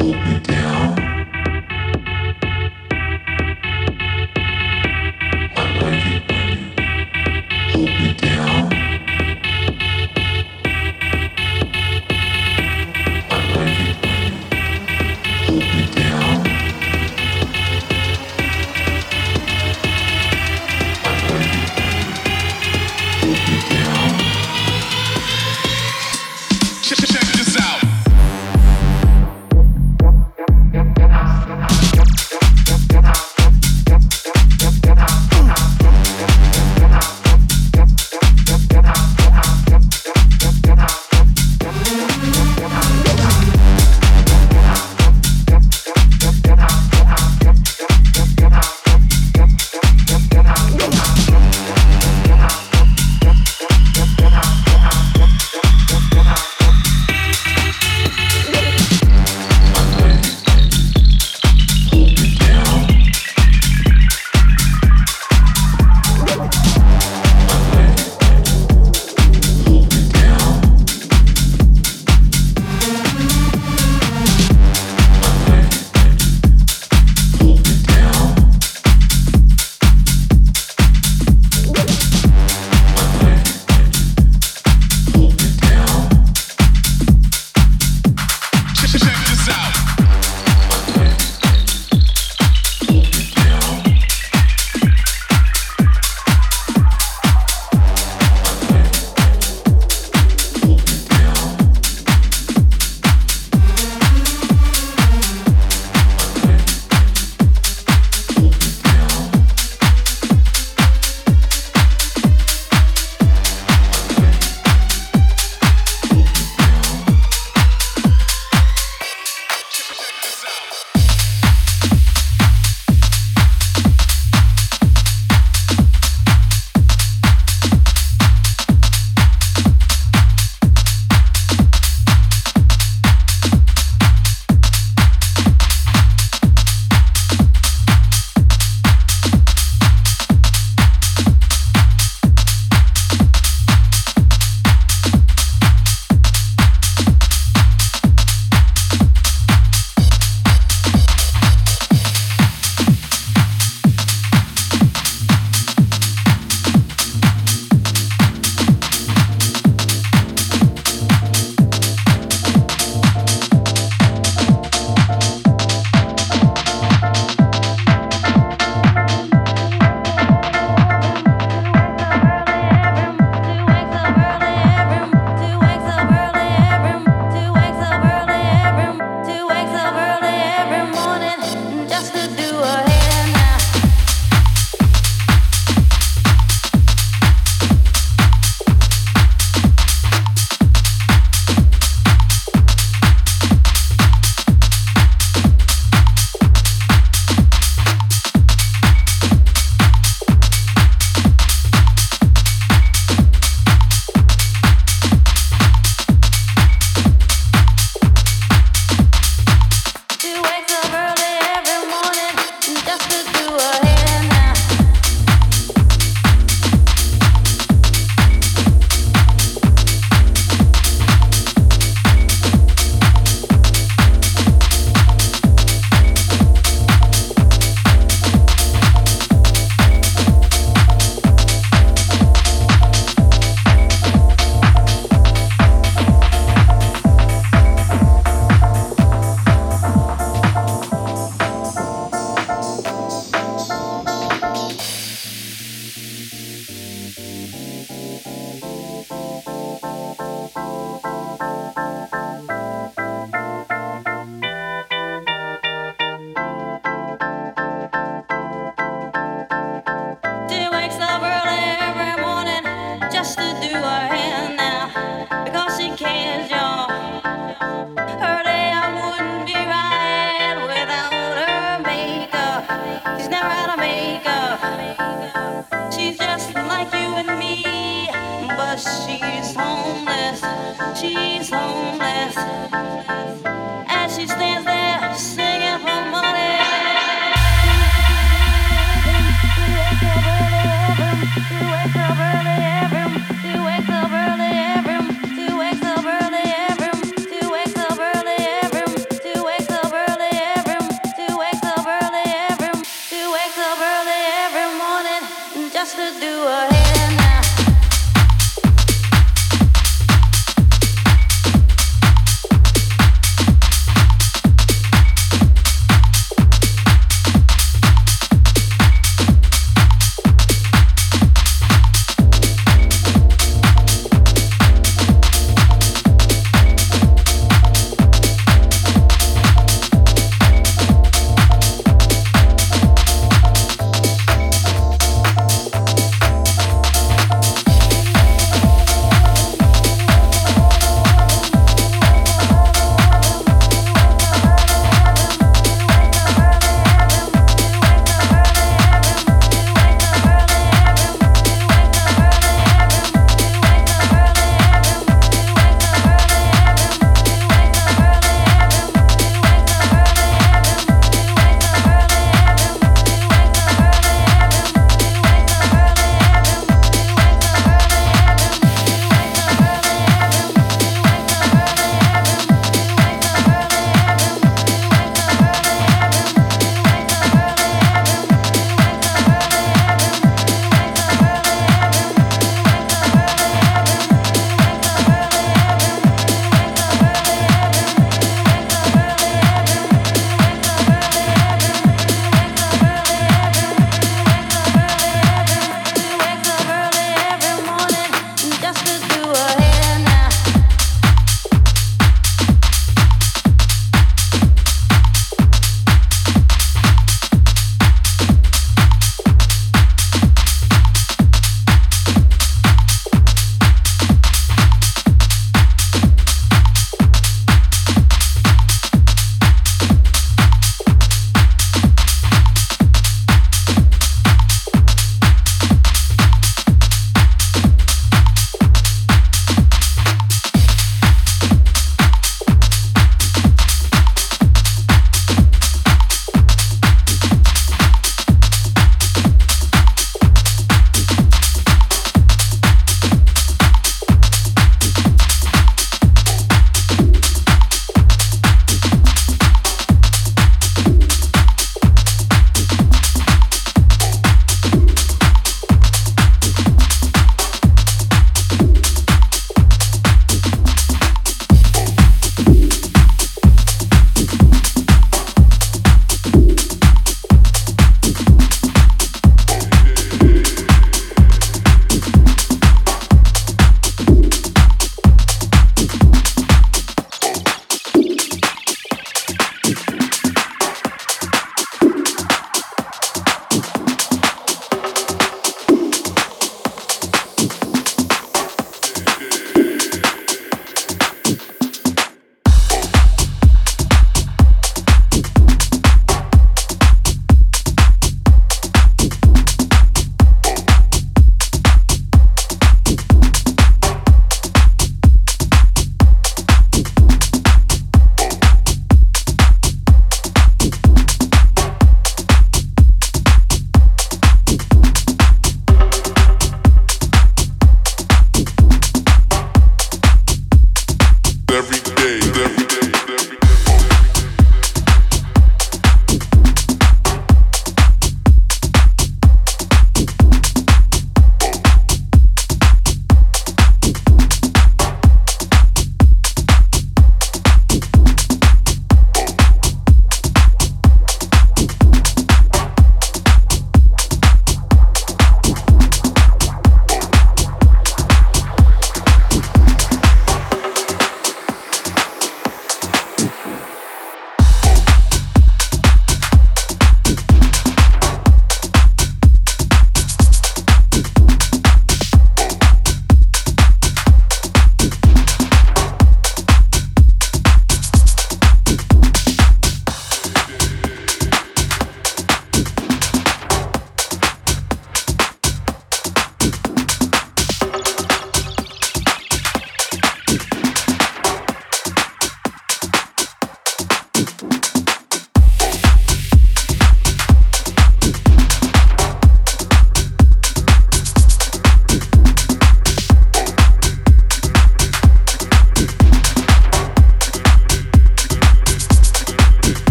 Hold me down.